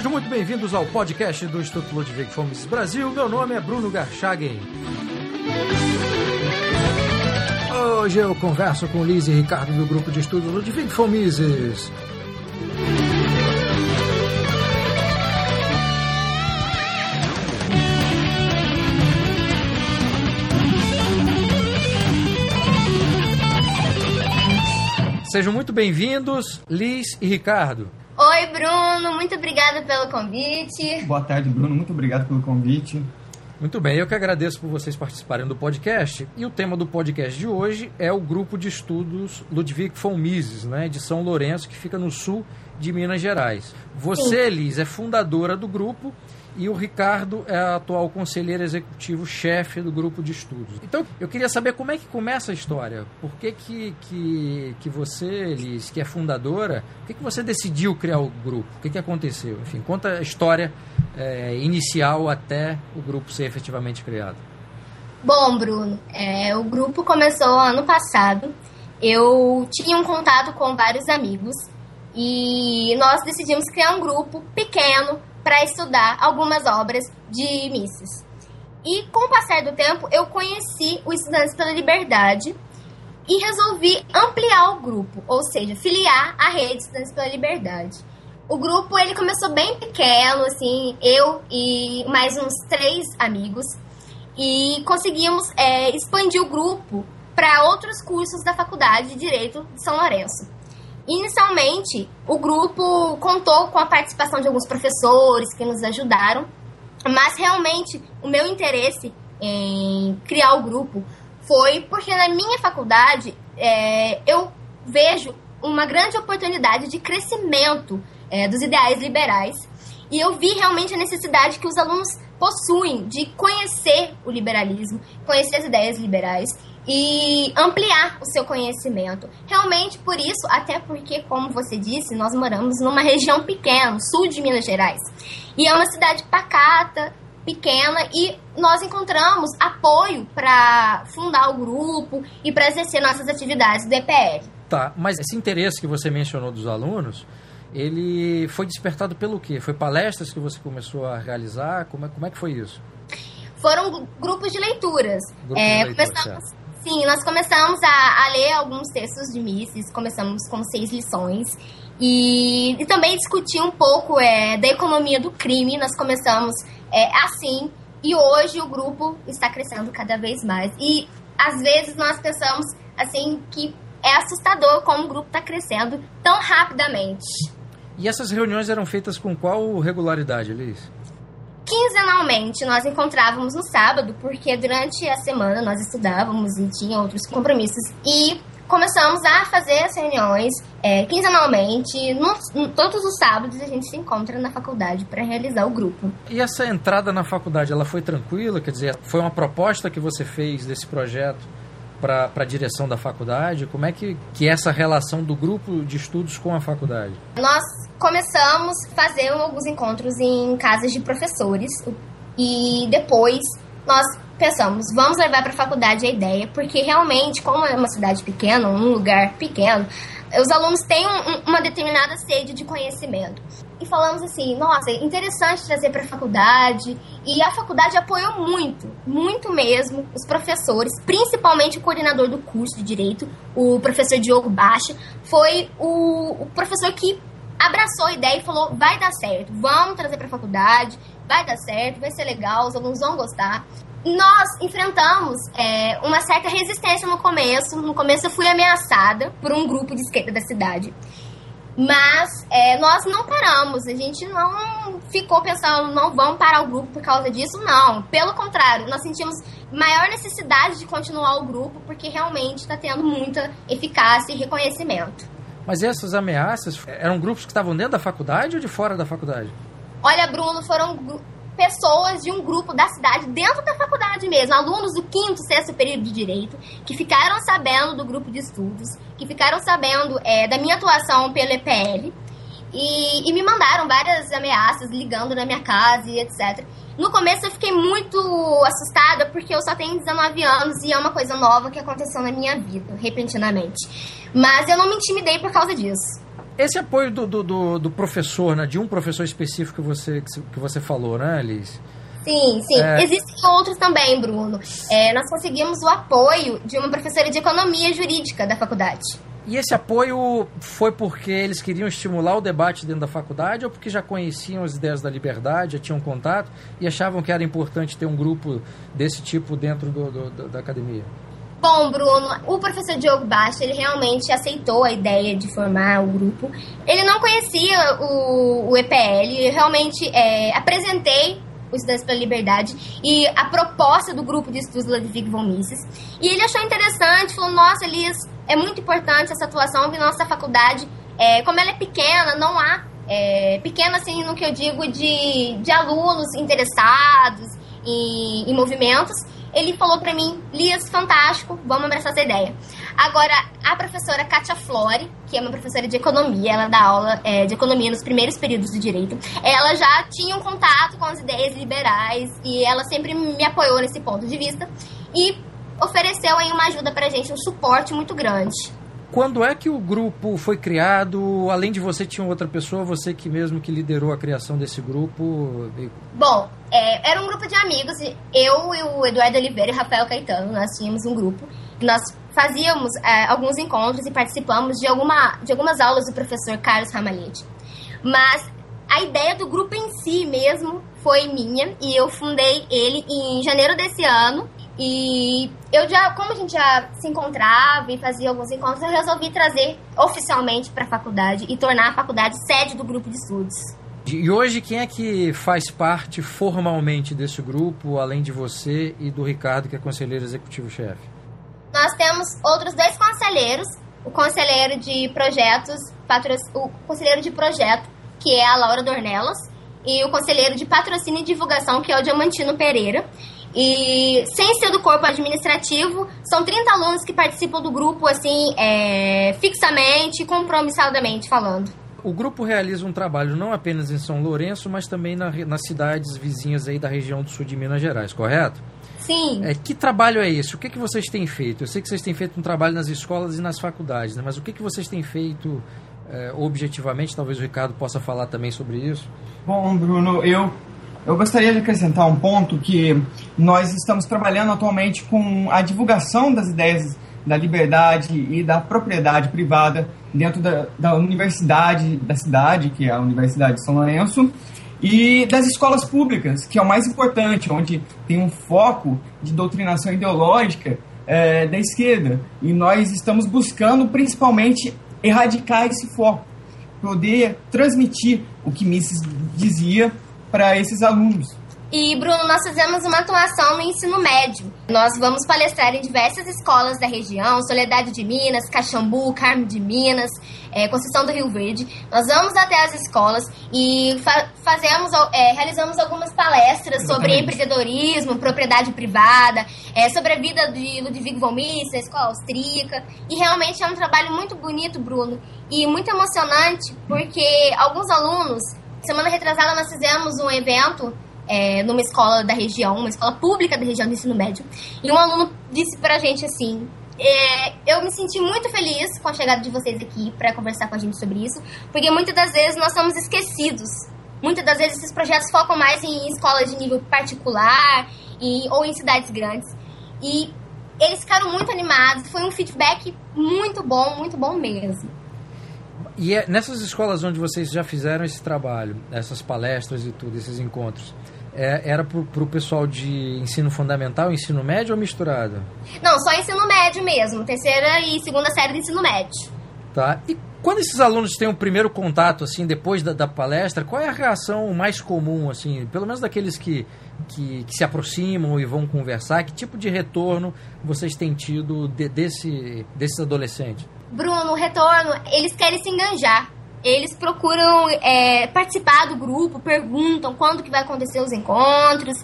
Sejam muito bem-vindos ao podcast do Instituto Ludwig Fomes Brasil. Meu nome é Bruno Garchagen. Hoje eu converso com Liz e Ricardo do grupo de estudo Ludwig Fomises. Sejam muito bem-vindos, Liz e Ricardo. Oi, Bruno, muito obrigada pelo convite. Boa tarde, Bruno, muito obrigado pelo convite. Muito bem, eu que agradeço por vocês participarem do podcast. E o tema do podcast de hoje é o grupo de estudos Ludwig von Mises, né, de São Lourenço, que fica no sul de Minas Gerais. Você, Sim. Liz, é fundadora do grupo e o Ricardo é a atual conselheiro executivo chefe do grupo de estudos. Então, eu queria saber como é que começa a história. Por que que, que, que você, Liz, que é fundadora, por que, que você decidiu criar o grupo? O que, que aconteceu? Enfim, conta a história é, inicial até o grupo ser efetivamente criado. Bom, Bruno, é, o grupo começou ano passado. Eu tinha um contato com vários amigos e nós decidimos criar um grupo pequeno para estudar algumas obras de Mises. E com o passar do tempo, eu conheci o Estudantes pela Liberdade e resolvi ampliar o grupo, ou seja, filiar a rede Estudantes pela Liberdade. O grupo ele começou bem pequeno, assim, eu e mais uns três amigos, e conseguimos é, expandir o grupo para outros cursos da Faculdade de Direito de São Lourenço. Inicialmente, o grupo contou com a participação de alguns professores que nos ajudaram, mas realmente o meu interesse em criar o grupo foi porque na minha faculdade é, eu vejo uma grande oportunidade de crescimento é, dos ideais liberais. E eu vi realmente a necessidade que os alunos possuem de conhecer o liberalismo, conhecer as ideias liberais e ampliar o seu conhecimento. Realmente por isso, até porque, como você disse, nós moramos numa região pequena, sul de Minas Gerais. E é uma cidade pacata, pequena, e nós encontramos apoio para fundar o grupo e para exercer nossas atividades do EPL. Tá, mas esse interesse que você mencionou dos alunos, ele foi despertado pelo quê? Foi palestras que você começou a realizar? Como é, como é que foi isso? Foram grupos de leituras. Grupos é, de leituras começamos, Sim, nós começamos a, a ler alguns textos de Mises, começamos com seis lições. E, e também discutir um pouco é, da economia do crime. Nós começamos é, assim, e hoje o grupo está crescendo cada vez mais. E às vezes nós pensamos assim que é assustador como o grupo está crescendo tão rapidamente. E essas reuniões eram feitas com qual regularidade, Liz? Quinzenalmente nós encontrávamos no sábado, porque durante a semana nós estudávamos e tinha outros compromissos. E começamos a fazer as reuniões é, quinzenalmente. No, todos os sábados a gente se encontra na faculdade para realizar o grupo. E essa entrada na faculdade, ela foi tranquila? Quer dizer, foi uma proposta que você fez desse projeto para a direção da faculdade? Como é que, que é essa relação do grupo de estudos com a faculdade? Nós começamos fazendo alguns encontros em casas de professores e depois nós pensamos, vamos levar para a faculdade a ideia, porque realmente, como é uma cidade pequena, um lugar pequeno, os alunos têm um, uma determinada sede de conhecimento. E falamos assim, nossa, interessante trazer para a faculdade. E a faculdade apoiou muito, muito mesmo, os professores, principalmente o coordenador do curso de Direito, o professor Diogo Baixa, foi o, o professor que abraçou a ideia e falou: vai dar certo, vamos trazer para a faculdade, vai dar certo, vai ser legal, os alunos vão gostar. Nós enfrentamos é, uma certa resistência no começo. No começo eu fui ameaçada por um grupo de esquerda da cidade. Mas é, nós não paramos, a gente não ficou pensando, não vamos parar o grupo por causa disso, não. Pelo contrário, nós sentimos maior necessidade de continuar o grupo porque realmente está tendo muita eficácia e reconhecimento. Mas essas ameaças eram grupos que estavam dentro da faculdade ou de fora da faculdade? Olha, Bruno, foram pessoas de um grupo da cidade, dentro da faculdade mesmo, alunos do quinto, sexto período de direito, que ficaram sabendo do grupo de estudos, que ficaram sabendo é, da minha atuação pelo EPL e, e, me mandaram várias ameaças ligando na minha casa e etc. No começo eu fiquei muito assustada porque eu só tenho 19 anos e é uma coisa nova que aconteceu na minha vida, repentinamente. Mas eu não me intimidei por causa disso. Esse apoio do, do, do, do professor, né, de um professor específico que você, que você falou, né, Liz? Sim, sim. É... Existem outros também, Bruno. É, nós conseguimos o apoio de uma professora de economia jurídica da faculdade. E esse apoio foi porque eles queriam estimular o debate dentro da faculdade ou porque já conheciam as ideias da liberdade, já tinham contato e achavam que era importante ter um grupo desse tipo dentro do, do, da academia? Bom, Bruno, o professor Diogo Baixa, ele realmente aceitou a ideia de formar o grupo. Ele não conhecia o, o EPL, eu realmente é, apresentei o Estudantes pela Liberdade e a proposta do grupo de estudos Ludwig von Mises. E ele achou interessante, falou, nossa, Elias, é muito importante essa atuação, que nossa faculdade, é, como ela é pequena, não há, é, pequena assim no que eu digo de, de alunos interessados em, em movimentos, ele falou para mim, Lias, fantástico, vamos abraçar essa ideia. Agora, a professora Kátia Flore, que é uma professora de economia, ela dá aula é, de economia nos primeiros períodos do direito, ela já tinha um contato com as ideias liberais e ela sempre me apoiou nesse ponto de vista e ofereceu aí uma ajuda pra gente, um suporte muito grande. Quando é que o grupo foi criado? Além de você, tinha outra pessoa, você que mesmo que liderou a criação desse grupo? Bom, é, era um grupo de amigos. Eu e o Eduardo Oliveira e o Rafael Caetano, nós tínhamos um grupo. Nós fazíamos é, alguns encontros e participamos de, alguma, de algumas aulas do professor Carlos Ramalhete. Mas a ideia do grupo em si mesmo foi minha e eu fundei ele em janeiro desse ano e eu já, como a gente já se encontrava e fazia alguns encontros, eu resolvi trazer oficialmente para a faculdade e tornar a faculdade sede do grupo de estudos. E hoje quem é que faz parte formalmente desse grupo, além de você e do Ricardo, que é conselheiro executivo-chefe? Nós temos outros dois conselheiros, o conselheiro de projetos, o conselheiro de projeto, que é a Laura Dornelas, e o conselheiro de patrocínio e divulgação, que é o Diamantino Pereira. E sem ser do corpo administrativo, são 30 alunos que participam do grupo, assim, é, fixamente, compromissadamente falando. O grupo realiza um trabalho não apenas em São Lourenço, mas também na, nas cidades vizinhas aí da região do sul de Minas Gerais, correto? Sim. É, que trabalho é esse? O que, que vocês têm feito? Eu sei que vocês têm feito um trabalho nas escolas e nas faculdades, né? mas o que, que vocês têm feito é, objetivamente? Talvez o Ricardo possa falar também sobre isso. Bom, Bruno, eu eu gostaria de acrescentar um ponto que nós estamos trabalhando atualmente com a divulgação das ideias da liberdade e da propriedade privada dentro da, da universidade da cidade, que é a Universidade de São Lourenço, e das escolas públicas, que é o mais importante, onde tem um foco de doutrinação ideológica é, da esquerda. E nós estamos buscando principalmente erradicar esse foco, poder transmitir o que Mises dizia para esses alunos. E, Bruno, nós fizemos uma atuação no ensino médio. Nós vamos palestrar em diversas escolas da região, Soledade de Minas, Caxambu, Carmo de Minas, é, Conceição do Rio Verde. Nós vamos até as escolas e fa fazemos, é, realizamos algumas palestras sobre empreendedorismo, propriedade privada, é, sobre a vida de Ludwig von Mises, a escola austríaca. E realmente é um trabalho muito bonito, Bruno, e muito emocionante, porque alguns alunos Semana retrasada nós fizemos um evento é, numa escola da região, uma escola pública da região do ensino médio, e um aluno disse pra gente assim: é, eu me senti muito feliz com a chegada de vocês aqui para conversar com a gente sobre isso, porque muitas das vezes nós somos esquecidos. Muitas das vezes esses projetos focam mais em escolas de nível particular e, ou em cidades grandes. E eles ficaram muito animados, foi um feedback muito bom, muito bom mesmo. E é nessas escolas onde vocês já fizeram esse trabalho, essas palestras e tudo, esses encontros, é, era para o pessoal de ensino fundamental, ensino médio ou misturado? Não, só ensino médio mesmo, terceira e segunda série de ensino médio. Tá. E quando esses alunos têm o um primeiro contato, assim, depois da, da, palestra, qual é a reação mais comum, assim, pelo menos daqueles que, que, que, se aproximam e vão conversar? Que tipo de retorno vocês têm tido de, desse, desses adolescentes? Bruno, o retorno, eles querem se enganjar. Eles procuram é, participar do grupo, perguntam quando que vai acontecer os encontros,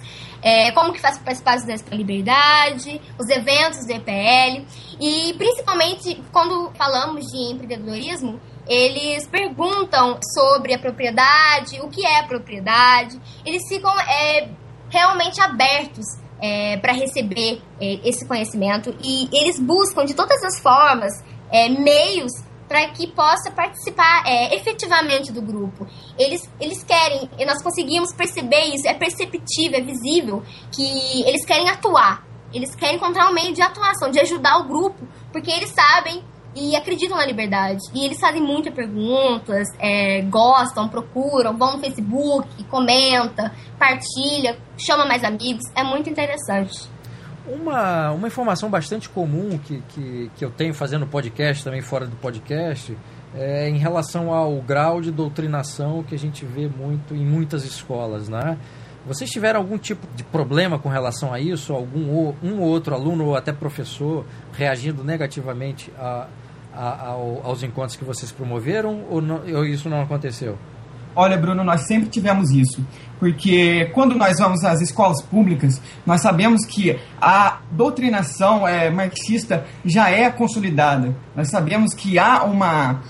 é, como que faz para participar dos para Liberdade, os eventos do EPL. E principalmente quando falamos de empreendedorismo, eles perguntam sobre a propriedade, o que é a propriedade. Eles ficam é, realmente abertos é, para receber é, esse conhecimento e eles buscam de todas as formas é, meios para que possa participar é, efetivamente do grupo. Eles, eles querem, e nós conseguimos perceber isso, é perceptível, é visível, que eles querem atuar. Eles querem encontrar um meio de atuação, de ajudar o grupo, porque eles sabem e acreditam na liberdade. E eles fazem muitas perguntas, é, gostam, procuram, vão no Facebook, comenta, partilha, chama mais amigos. É muito interessante. Uma, uma informação bastante comum que, que, que eu tenho fazendo podcast, também fora do podcast, é em relação ao grau de doutrinação que a gente vê muito em muitas escolas, né? Vocês tiveram algum tipo de problema com relação a isso? Algum um ou outro aluno ou até professor reagindo negativamente a, a, ao, aos encontros que vocês promoveram ou, não, ou isso não aconteceu? Olha, Bruno, nós sempre tivemos isso. Porque quando nós vamos às escolas públicas, nós sabemos que a doutrinação é, marxista já é consolidada. Nós sabemos que há uma,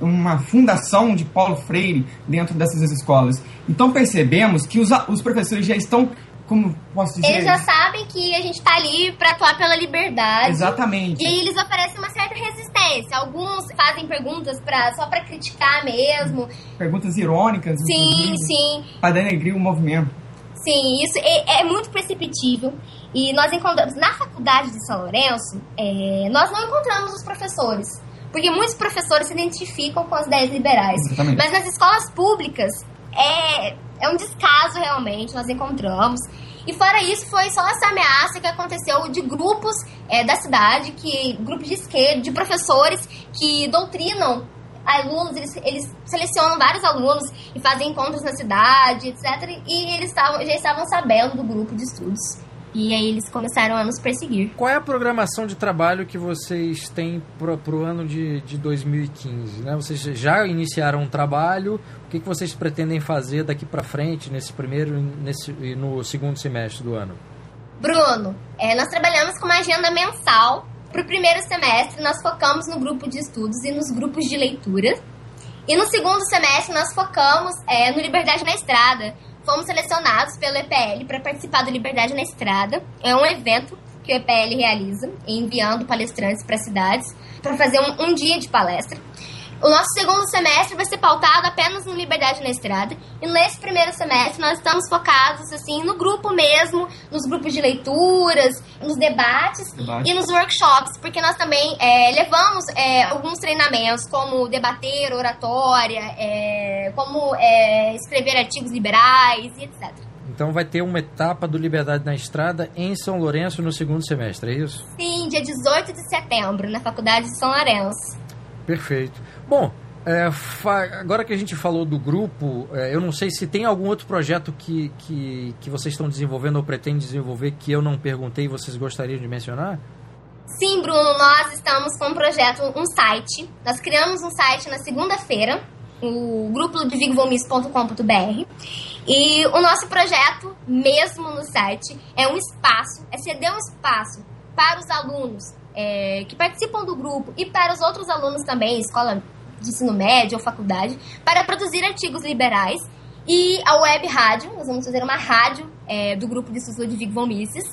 uma fundação de Paulo Freire dentro dessas escolas. Então percebemos que os, os professores já estão como posso dizer? Eles já sabem que a gente está ali para atuar pela liberdade. Exatamente. E aí eles oferecem uma certa resistência. Alguns fazem perguntas pra, só para criticar mesmo. Perguntas irônicas. Sim, sim. Para denegrir o movimento. Sim, isso é, é, muito perceptível. E nós encontramos, na faculdade de São Lourenço, é, nós não encontramos os professores. Porque muitos professores se identificam com as ideias liberais. Exatamente. Mas nas escolas públicas, é, é um descaso realmente, nós encontramos. E fora isso, foi só essa ameaça que aconteceu de grupos é, da cidade, que grupos de esquerda, de professores que doutrinam alunos, eles, eles selecionam vários alunos e fazem encontros na cidade, etc. E eles tavam, já estavam sabendo do grupo de estudos. E aí eles começaram a nos perseguir. Qual é a programação de trabalho que vocês têm para o ano de, de 2015? Né? Vocês já iniciaram um trabalho, o que, que vocês pretendem fazer daqui para frente, nesse primeiro nesse, e no segundo semestre do ano? Bruno, é, nós trabalhamos com uma agenda mensal. Para o primeiro semestre, nós focamos no grupo de estudos e nos grupos de leitura. E no segundo semestre, nós focamos é, no Liberdade na Estrada, fomos selecionados pelo EPL para participar do Liberdade na Estrada. É um evento que o EPL realiza, enviando palestrantes para cidades para fazer um, um, dia de palestra. O nosso segundo semestre vai ser pautado apenas no Liberdade na Estrada. E nesse primeiro semestre nós estamos focados assim no grupo mesmo, nos grupos de leituras, nos debates Debate. e nos workshops, porque nós também é, levamos é, alguns treinamentos como debater, oratória, é, como é, escrever artigos liberais e etc. Então vai ter uma etapa do Liberdade na Estrada em São Lourenço no segundo semestre, é isso? Sim, dia 18 de setembro, na Faculdade de São Lourenço. Perfeito. Bom, é, agora que a gente falou do grupo, é, eu não sei se tem algum outro projeto que, que, que vocês estão desenvolvendo ou pretendem desenvolver que eu não perguntei e vocês gostariam de mencionar? Sim, Bruno, nós estamos com um projeto, um site. Nós criamos um site na segunda-feira, o grupo ludwigvomis.com.br. E o nosso projeto, mesmo no site, é um espaço, é ceder um espaço para os alunos é, que participam do grupo e para os outros alunos também, escola de ensino médio ou faculdade, para produzir artigos liberais. E a web rádio, nós vamos fazer uma rádio é, do grupo de estudos Ludwig von Mises,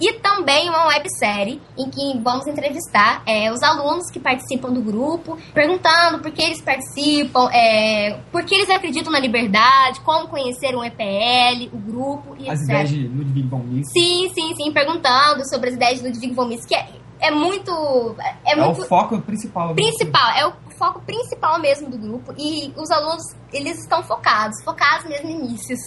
e também uma websérie em que vamos entrevistar é, os alunos que participam do grupo, perguntando por que eles participam, é, por que eles acreditam na liberdade, como conhecer um EPL, o grupo e As etc. ideias de Ludwig von Mises. Sim, sim, sim, perguntando sobre as ideias de Ludwig von Mises, que é, é muito... É, É, muito o foco principal. principal, é o foco principal mesmo do grupo e os alunos, eles estão focados, focados mesmo em inícios.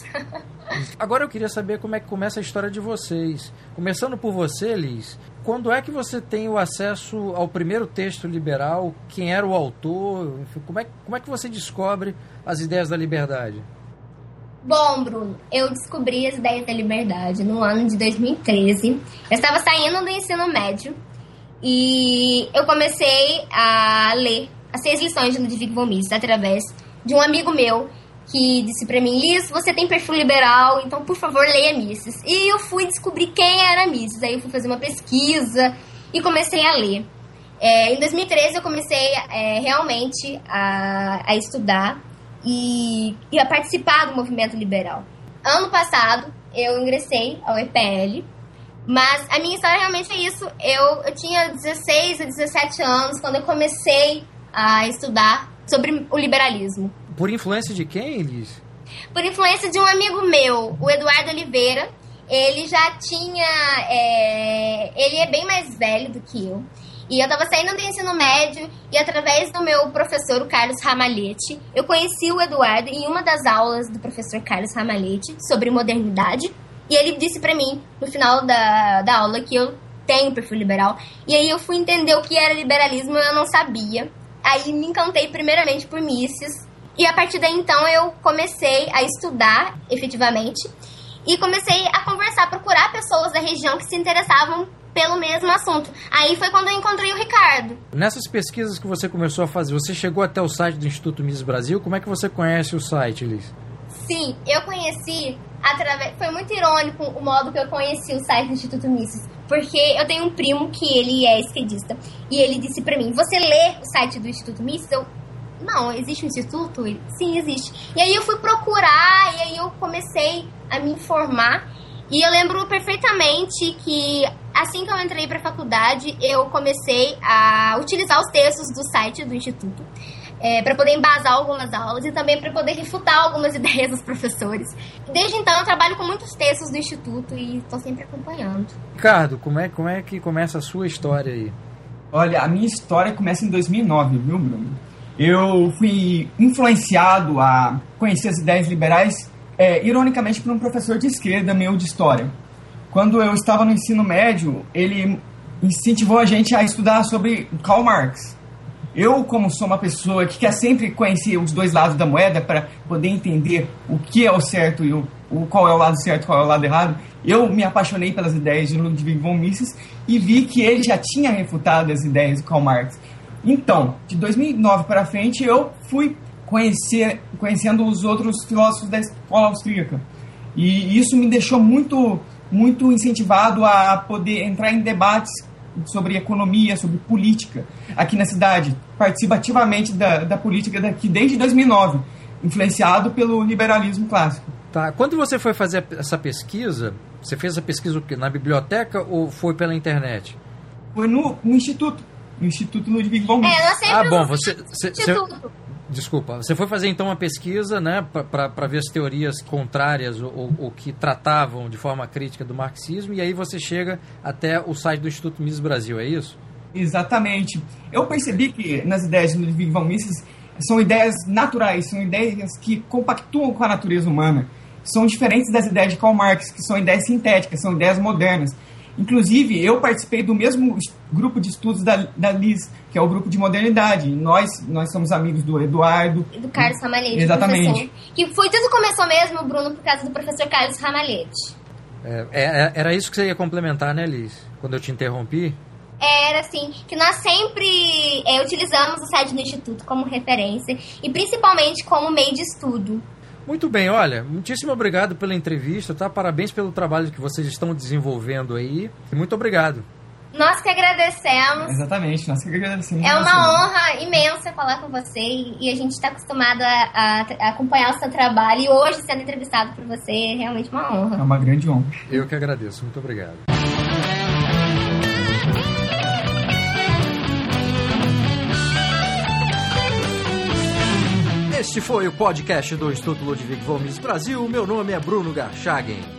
Agora eu queria saber como é que começa a história de vocês. Começando por você, Liz, quando é que você tem o acesso ao primeiro texto liberal? Quem era o autor? Enfim, como, é, como é que você descobre as ideias da liberdade? Bom, Bruno, eu descobri as ideias da liberdade no ano de 2013. Eu estava saindo do ensino médio e eu comecei a ler as seis lições de Ludwig von Mises através de um amigo meu que disse pra mim, Liz, você tem perfil liberal, então por favor leia Mises. E eu fui descobrir quem era Mises. Aí eu fui fazer uma pesquisa e comecei a ler. É, em 2013 eu comecei é, realmente a, a estudar e, e a participar do movimento liberal. Ano passado eu ingressei ao EPL, mas a minha história realmente é isso. Eu, eu tinha 16 a 17 anos quando eu comecei a estudar sobre o liberalismo. Por influência de quem, Elis? Por influência de um amigo meu, o Eduardo Oliveira. Ele já tinha. É... Ele é bem mais velho do que eu. E eu estava saindo do ensino médio e através do meu professor, o Carlos Ramalhete, eu conheci o Eduardo em uma das aulas do professor Carlos Ramalhete sobre modernidade. E ele disse para mim, no final da, da aula, que eu tenho perfil liberal. E aí eu fui entender o que era liberalismo eu não sabia. Aí me encantei primeiramente por Mises. E a partir daí então eu comecei a estudar efetivamente. E comecei a conversar, procurar pessoas da região que se interessavam pelo mesmo assunto. Aí foi quando eu encontrei o Ricardo. Nessas pesquisas que você começou a fazer, você chegou até o site do Instituto Mises Brasil? Como é que você conhece o site, Liz? Sim, eu conheci através. Foi muito irônico o modo que eu conheci o site do Instituto Mises. Porque eu tenho um primo que ele é esquerdista. E ele disse para mim: Você lê o site do Instituto Mises? Eu. Não, existe um instituto? Ele, Sim, existe. E aí eu fui procurar, e aí eu comecei a me informar. E eu lembro perfeitamente que assim que eu entrei para faculdade, eu comecei a utilizar os textos do site do instituto. É, para poder embasar algumas aulas e também para poder refutar algumas ideias dos professores. Desde então eu trabalho com muitos textos do instituto e estou sempre acompanhando. Ricardo, como é, como é que começa a sua história aí? Olha, a minha história começa em 2009, viu, Bruno? Eu fui influenciado a conhecer as ideias liberais, é, ironicamente, por um professor de esquerda meu de história. Quando eu estava no ensino médio, ele incentivou a gente a estudar sobre Karl Marx. Eu, como sou uma pessoa que quer sempre conhecer os dois lados da moeda para poder entender o que é o certo e o, o, qual é o lado certo qual é o lado errado, eu me apaixonei pelas ideias de Ludwig von Mises e vi que ele já tinha refutado as ideias de Karl Marx. Então, de 2009 para frente, eu fui conhecer, conhecendo os outros filósofos da escola austríaca. E isso me deixou muito muito incentivado a poder entrar em debates sobre economia, sobre política aqui na cidade. Participa ativamente da, da política daqui desde 2009, influenciado pelo liberalismo clássico. Tá. Quando você foi fazer essa pesquisa, você fez a pesquisa na biblioteca ou foi pela internet? Foi no, no Instituto. No Instituto Ludwig von Mises. É, ah, bom, você, você, você, Desculpa, você foi fazer então uma pesquisa né, para ver as teorias contrárias ou, ou, que tratavam de forma crítica do marxismo, e aí você chega até o site do Instituto Mises Brasil, é isso? Exatamente. Eu percebi que nas ideias de Ludwig von Mises são ideias naturais, são ideias que compactuam com a natureza humana. São diferentes das ideias de Karl Marx, que são ideias sintéticas, são ideias modernas. Inclusive, eu participei do mesmo grupo de estudos da, da Liz, que é o grupo de modernidade. Nós, nós somos amigos do Eduardo. Do Carlos Ramalhete. Exatamente. Professor. Que foi tudo começou mesmo, Bruno, por causa do professor Carlos Ramalhete. É, é, era isso que você ia complementar, né, Liz? Quando eu te interrompi? Era assim, que nós sempre é, utilizamos o site do Instituto como referência e principalmente como meio de estudo. Muito bem, olha, muitíssimo obrigado pela entrevista, tá? Parabéns pelo trabalho que vocês estão desenvolvendo aí. Muito obrigado. Nós que agradecemos. Exatamente, nós que agradecemos. É uma honra imensa falar com você e a gente está acostumado a, a, acompanhar o seu trabalho e hoje sendo entrevistado por você é realmente uma honra. É uma grande honra. Eu que agradeço, muito obrigado. Este foi o podcast do Instituto Ludwig Mises Brasil. Meu nome é Bruno Garchagen.